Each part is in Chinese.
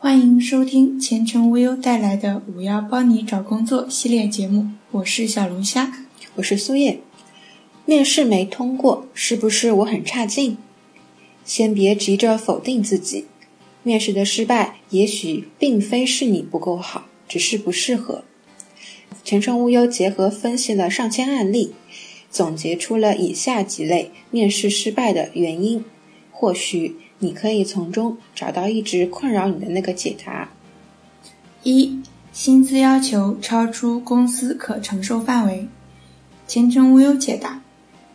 欢迎收听前程无忧带来的“五幺帮你找工作”系列节目，我是小龙虾，我是苏叶。面试没通过，是不是我很差劲？先别急着否定自己，面试的失败也许并非是你不够好，只是不适合。前程无忧结合分析了上千案例，总结出了以下几类面试失败的原因，或许你可以从中找到一直困扰你的那个解答。一、薪资要求超出公司可承受范围。前程无忧解答：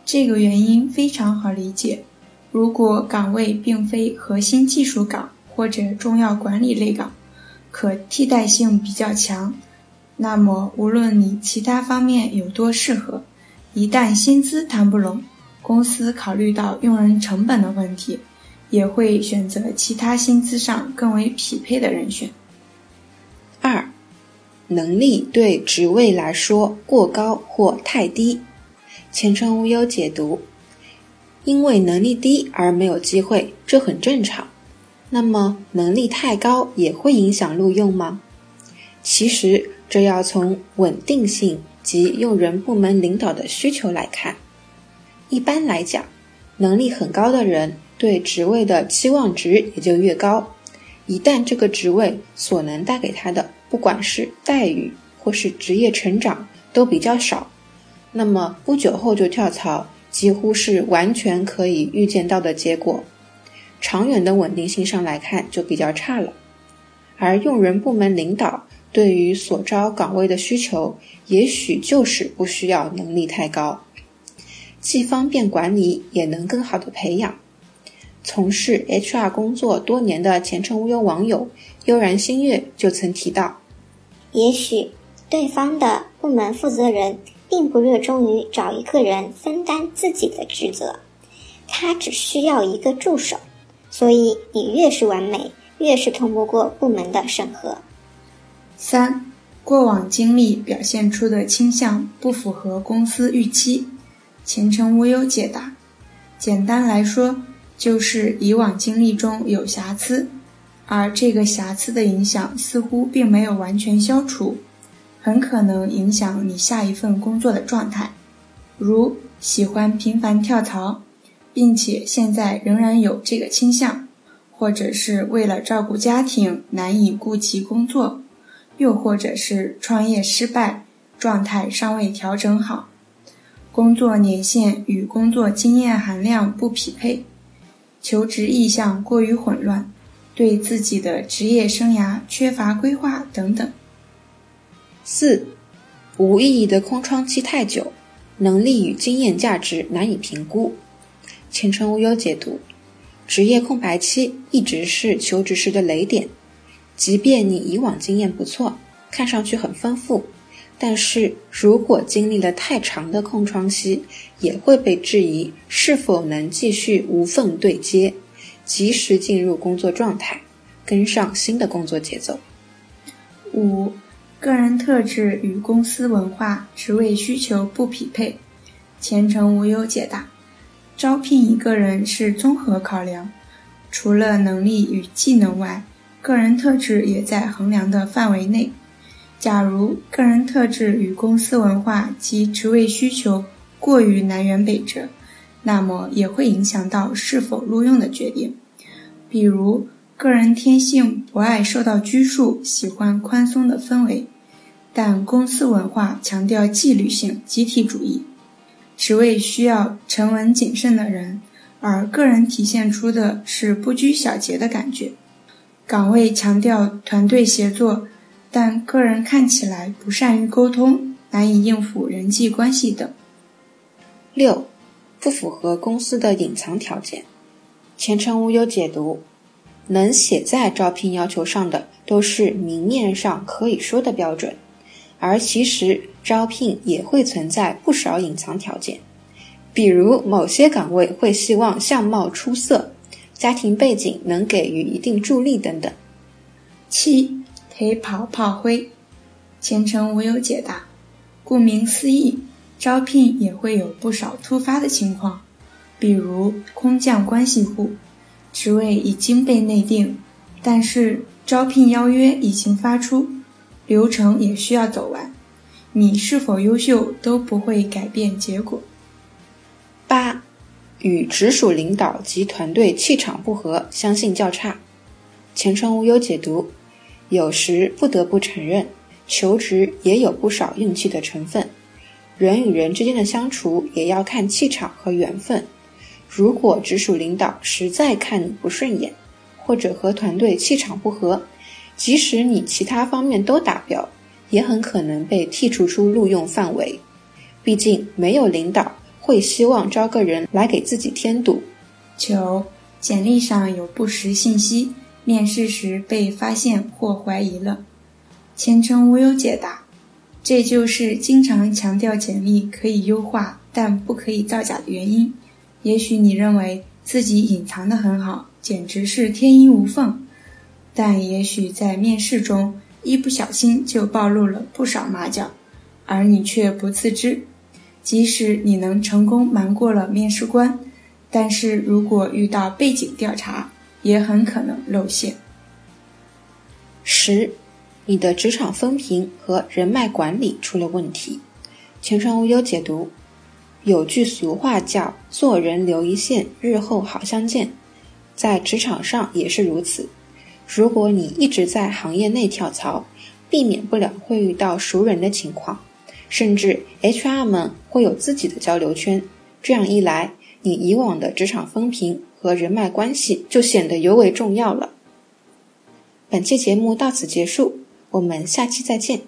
这个原因非常好理解。如果岗位并非核心技术岗或者重要管理类岗，可替代性比较强。那么，无论你其他方面有多适合，一旦薪资谈不拢，公司考虑到用人成本的问题，也会选择其他薪资上更为匹配的人选。二，能力对职位来说过高或太低。前程无忧解读：因为能力低而没有机会，这很正常。那么，能力太高也会影响录用吗？其实。这要从稳定性及用人部门领导的需求来看。一般来讲，能力很高的人对职位的期望值也就越高。一旦这个职位所能带给他的，不管是待遇或是职业成长都比较少，那么不久后就跳槽，几乎是完全可以预见到的结果。长远的稳定性上来看，就比较差了。而用人部门领导。对于所招岗位的需求，也许就是不需要能力太高，既方便管理，也能更好的培养。从事 HR 工作多年的前程无忧网友悠然星月就曾提到，也许对方的部门负责人并不热衷于找一个人分担自己的职责，他只需要一个助手，所以你越是完美，越是通不过部门的审核。三、过往经历表现出的倾向不符合公司预期。前程无忧解答：简单来说，就是以往经历中有瑕疵，而这个瑕疵的影响似乎并没有完全消除，很可能影响你下一份工作的状态。如喜欢频繁跳槽，并且现在仍然有这个倾向，或者是为了照顾家庭难以顾及工作。又或者是创业失败，状态尚未调整好，工作年限与工作经验含量不匹配，求职意向过于混乱，对自己的职业生涯缺乏规划等等。四，无意义的空窗期太久，能力与经验价值难以评估。前程无忧解读：职业空白期一直是求职时的雷点。即便你以往经验不错，看上去很丰富，但是如果经历了太长的空窗期，也会被质疑是否能继续无缝对接，及时进入工作状态，跟上新的工作节奏。五、个人特质与公司文化、职位需求不匹配。前程无忧解答：招聘一个人是综合考量，除了能力与技能外。个人特质也在衡量的范围内。假如个人特质与公司文化及职位需求过于南辕北辙，那么也会影响到是否录用的决定。比如，个人天性不爱受到拘束，喜欢宽松的氛围，但公司文化强调纪律性、集体主义，职位需要沉稳谨慎的人，而个人体现出的是不拘小节的感觉。岗位强调团队协作，但个人看起来不善于沟通，难以应付人际关系等。六，不符合公司的隐藏条件。前程无忧解读：能写在招聘要求上的，都是明面上可以说的标准，而其实招聘也会存在不少隐藏条件，比如某些岗位会希望相貌出色。家庭背景能给予一定助力等等。七陪跑炮灰，前程无忧解答。顾名思义，招聘也会有不少突发的情况，比如空降关系户，职位已经被内定，但是招聘邀约已经发出，流程也需要走完，你是否优秀都不会改变结果。八，与直属领导及团队气场不合，相信较差。前程无忧解读，有时不得不承认，求职也有不少运气的成分。人与人之间的相处也要看气场和缘分。如果直属领导实在看你不顺眼，或者和团队气场不合，即使你其他方面都达标，也很可能被剔除出录用范围。毕竟没有领导会希望招个人来给自己添堵。九，简历上有不实信息，面试时被发现或怀疑了。前程无忧解答，这就是经常强调简历可以优化，但不可以造假的原因。也许你认为自己隐藏的很好。简直是天衣无缝，但也许在面试中一不小心就暴露了不少马脚，而你却不自知。即使你能成功瞒过了面试官，但是如果遇到背景调查，也很可能露馅。十，你的职场风评和人脉管理出了问题。前程无忧解读，有句俗话叫“做人留一线，日后好相见”。在职场上也是如此。如果你一直在行业内跳槽，避免不了会遇到熟人的情况，甚至 HR 们会有自己的交流圈。这样一来，你以往的职场风评和人脉关系就显得尤为重要了。本期节目到此结束，我们下期再见。